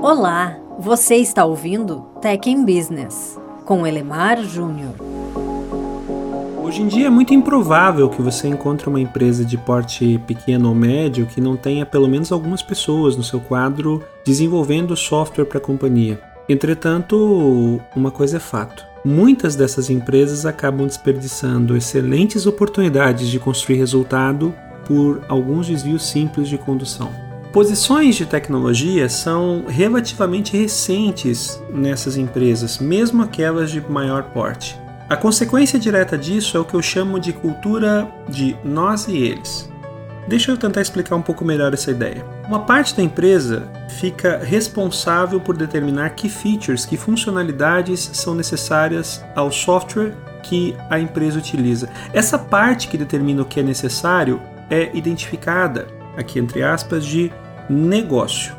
Olá, você está ouvindo Tech in Business com Elemar Júnior. Hoje em dia é muito improvável que você encontre uma empresa de porte pequeno ou médio que não tenha pelo menos algumas pessoas no seu quadro desenvolvendo software para a companhia. Entretanto, uma coisa é fato: muitas dessas empresas acabam desperdiçando excelentes oportunidades de construir resultado por alguns desvios simples de condução. Posições de tecnologia são relativamente recentes nessas empresas, mesmo aquelas de maior porte. A consequência direta disso é o que eu chamo de cultura de nós e eles. Deixa eu tentar explicar um pouco melhor essa ideia. Uma parte da empresa fica responsável por determinar que features, que funcionalidades são necessárias ao software que a empresa utiliza. Essa parte que determina o que é necessário é identificada, aqui entre aspas, de negócio.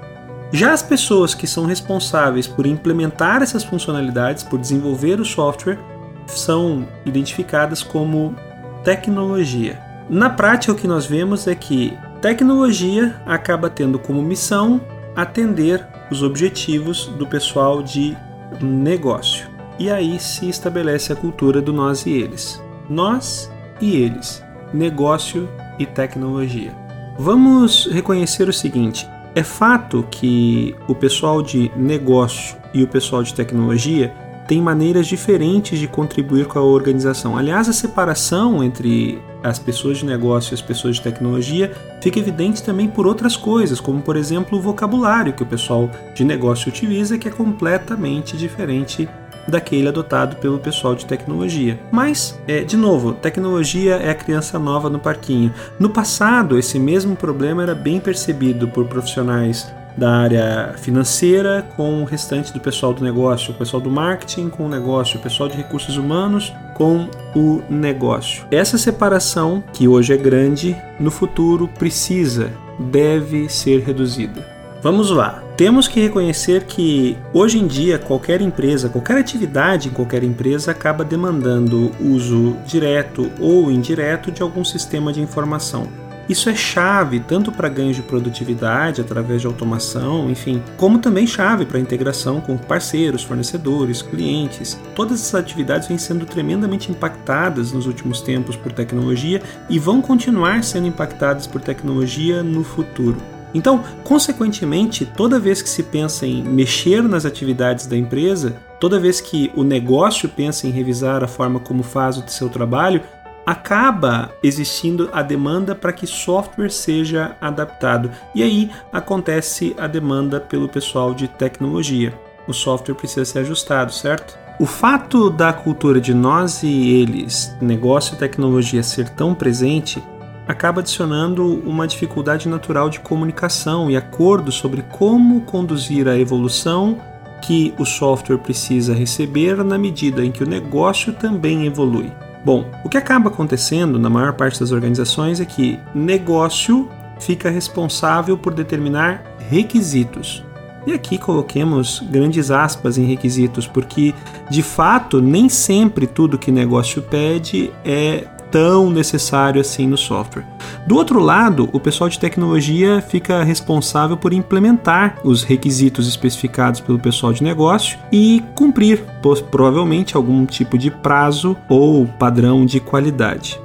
Já as pessoas que são responsáveis por implementar essas funcionalidades, por desenvolver o software, são identificadas como tecnologia. Na prática, o que nós vemos é que tecnologia acaba tendo como missão atender os objetivos do pessoal de negócio. E aí se estabelece a cultura do nós e eles. Nós e eles. Negócio e tecnologia. Vamos reconhecer o seguinte: é fato que o pessoal de negócio e o pessoal de tecnologia têm maneiras diferentes de contribuir com a organização. Aliás, a separação entre as pessoas de negócio e as pessoas de tecnologia fica evidente também por outras coisas, como por exemplo o vocabulário que o pessoal de negócio utiliza, que é completamente diferente daquele adotado pelo pessoal de tecnologia. Mas, é, de novo, tecnologia é a criança nova no parquinho. No passado, esse mesmo problema era bem percebido por profissionais da área financeira com o restante do pessoal do negócio, o pessoal do marketing com o negócio, o pessoal de recursos humanos com o negócio. Essa separação, que hoje é grande, no futuro precisa, deve ser reduzida. Vamos lá. Temos que reconhecer que hoje em dia qualquer empresa, qualquer atividade em qualquer empresa acaba demandando uso direto ou indireto de algum sistema de informação. Isso é chave tanto para ganhos de produtividade através de automação, enfim, como também chave para integração com parceiros, fornecedores, clientes. Todas essas atividades vêm sendo tremendamente impactadas nos últimos tempos por tecnologia e vão continuar sendo impactadas por tecnologia no futuro. Então, consequentemente, toda vez que se pensa em mexer nas atividades da empresa, toda vez que o negócio pensa em revisar a forma como faz o seu trabalho, acaba existindo a demanda para que software seja adaptado. E aí acontece a demanda pelo pessoal de tecnologia. O software precisa ser ajustado, certo? O fato da cultura de nós e eles, negócio e tecnologia ser tão presente, acaba adicionando uma dificuldade natural de comunicação e acordo sobre como conduzir a evolução que o software precisa receber na medida em que o negócio também evolui. Bom, o que acaba acontecendo na maior parte das organizações é que negócio fica responsável por determinar requisitos. E aqui coloquemos grandes aspas em requisitos, porque de fato nem sempre tudo que negócio pede é tão necessário assim no software. Do outro lado, o pessoal de tecnologia fica responsável por implementar os requisitos especificados pelo pessoal de negócio e cumprir, provavelmente, algum tipo de prazo ou padrão de qualidade.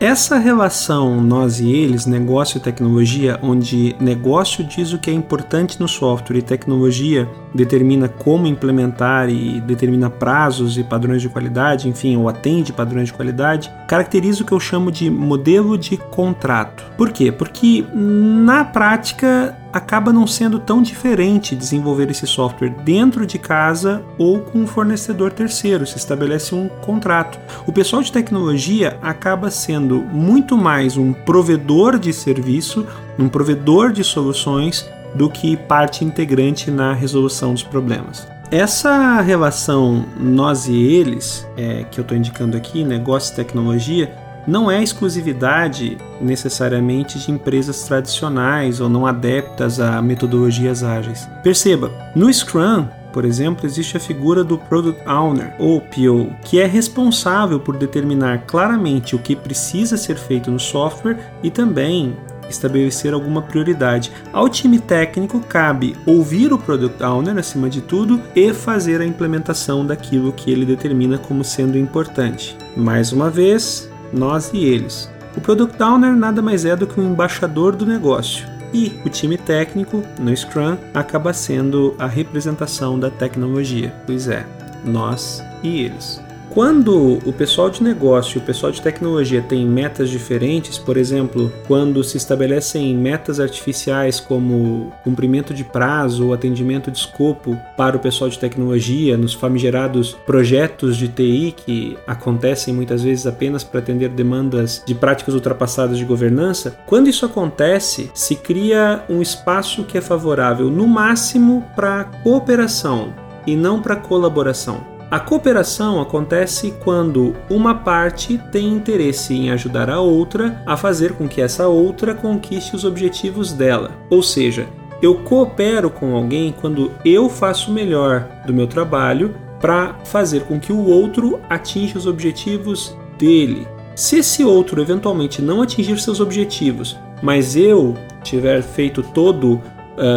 Essa relação nós e eles, negócio e tecnologia, onde negócio diz o que é importante no software e tecnologia determina como implementar e determina prazos e padrões de qualidade, enfim, ou atende padrões de qualidade, caracteriza o que eu chamo de modelo de contrato. Por quê? Porque na prática acaba não sendo tão diferente desenvolver esse software dentro de casa ou com um fornecedor terceiro, se estabelece um contrato. O pessoal de tecnologia acaba sendo muito mais um provedor de serviço, um provedor de soluções do que parte integrante na resolução dos problemas. Essa relação nós e eles, é, que eu estou indicando aqui, negócio e tecnologia, não é exclusividade necessariamente de empresas tradicionais ou não adeptas a metodologias ágeis. Perceba, no Scrum, por exemplo, existe a figura do Product Owner, ou PO, que é responsável por determinar claramente o que precisa ser feito no software e também estabelecer alguma prioridade. Ao time técnico cabe ouvir o product owner acima de tudo e fazer a implementação daquilo que ele determina como sendo importante. Mais uma vez, nós e eles. O product owner nada mais é do que um embaixador do negócio. E o time técnico, no Scrum, acaba sendo a representação da tecnologia. Pois é, nós e eles. Quando o pessoal de negócio e o pessoal de tecnologia tem metas diferentes, por exemplo, quando se estabelecem metas artificiais como cumprimento de prazo ou atendimento de escopo para o pessoal de tecnologia, nos famigerados projetos de TI que acontecem muitas vezes apenas para atender demandas de práticas ultrapassadas de governança, quando isso acontece, se cria um espaço que é favorável no máximo para cooperação e não para colaboração. A cooperação acontece quando uma parte tem interesse em ajudar a outra a fazer com que essa outra conquiste os objetivos dela. Ou seja, eu coopero com alguém quando eu faço o melhor do meu trabalho para fazer com que o outro atinja os objetivos dele. Se esse outro eventualmente não atingir seus objetivos, mas eu tiver feito todo uh,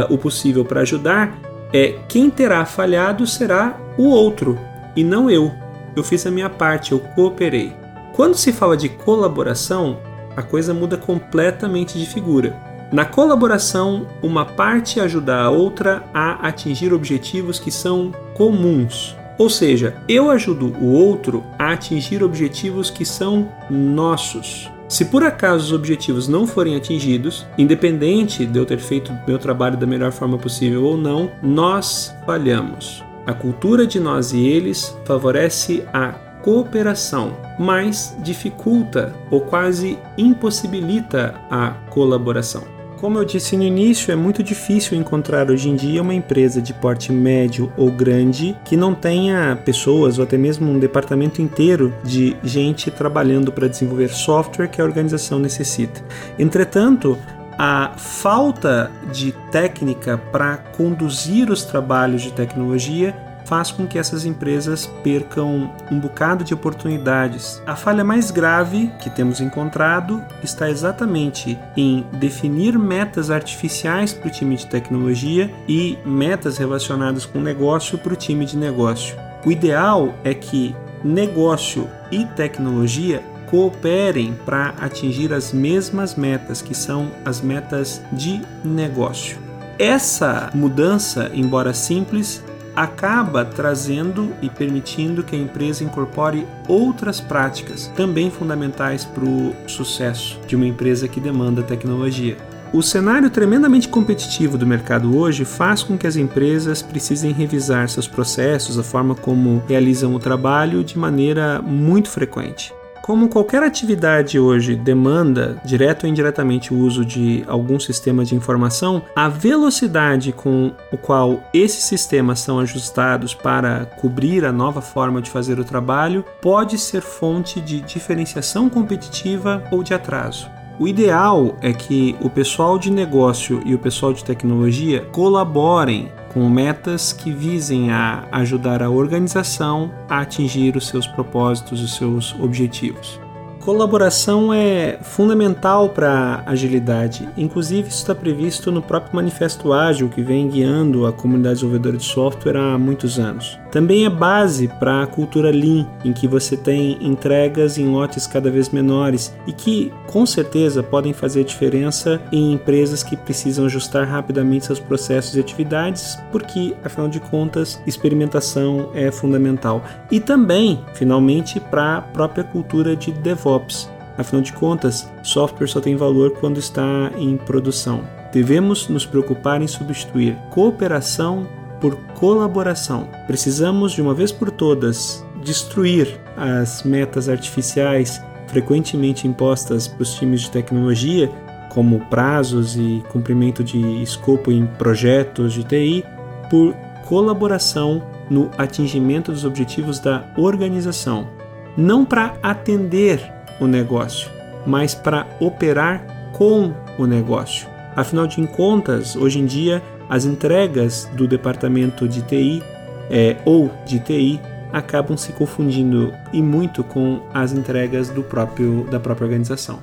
o possível para ajudar, é quem terá falhado será o outro, e não eu. Eu fiz a minha parte, eu cooperei. Quando se fala de colaboração, a coisa muda completamente de figura. Na colaboração, uma parte ajuda a outra a atingir objetivos que são comuns. Ou seja, eu ajudo o outro a atingir objetivos que são nossos. Se por acaso os objetivos não forem atingidos, independente de eu ter feito meu trabalho da melhor forma possível ou não, nós falhamos. A cultura de nós e eles favorece a cooperação, mas dificulta ou quase impossibilita a colaboração. Como eu disse no início, é muito difícil encontrar hoje em dia uma empresa de porte médio ou grande que não tenha pessoas ou até mesmo um departamento inteiro de gente trabalhando para desenvolver software que a organização necessita. Entretanto, a falta de técnica para conduzir os trabalhos de tecnologia faz com que essas empresas percam um bocado de oportunidades. A falha mais grave que temos encontrado está exatamente em definir metas artificiais para o time de tecnologia e metas relacionadas com negócio para o time de negócio. O ideal é que negócio e tecnologia cooperem para atingir as mesmas metas, que são as metas de negócio. Essa mudança, embora simples, acaba trazendo e permitindo que a empresa incorpore outras práticas também fundamentais para o sucesso de uma empresa que demanda tecnologia. O cenário tremendamente competitivo do mercado hoje faz com que as empresas precisem revisar seus processos, a forma como realizam o trabalho de maneira muito frequente. Como qualquer atividade hoje demanda, direto ou indiretamente, o uso de algum sistema de informação, a velocidade com o qual esses sistemas são ajustados para cobrir a nova forma de fazer o trabalho pode ser fonte de diferenciação competitiva ou de atraso. O ideal é que o pessoal de negócio e o pessoal de tecnologia colaborem com metas que visem a ajudar a organização a atingir os seus propósitos, os seus objetivos. Colaboração é fundamental para a agilidade. Inclusive, isso está previsto no próprio Manifesto Ágil, que vem guiando a comunidade desenvolvedora de software há muitos anos. Também é base para a cultura Lean, em que você tem entregas em lotes cada vez menores e que, com certeza, podem fazer diferença em empresas que precisam ajustar rapidamente seus processos e atividades, porque, afinal de contas, experimentação é fundamental. E também, finalmente, para a própria cultura de DevOps. Afinal de contas, software só tem valor quando está em produção. Devemos nos preocupar em substituir cooperação por colaboração. Precisamos, de uma vez por todas, destruir as metas artificiais frequentemente impostas para os times de tecnologia, como prazos e cumprimento de escopo em projetos de TI, por colaboração no atingimento dos objetivos da organização, não para atender o negócio, mas para operar com o negócio. Afinal de contas, hoje em dia, as entregas do departamento de TI é, ou de TI acabam se confundindo e muito com as entregas do próprio, da própria organização.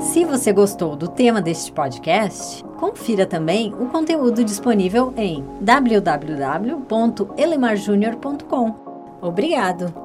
Se você gostou do tema deste podcast, confira também o conteúdo disponível em www.elemarjunior.com. Obrigado!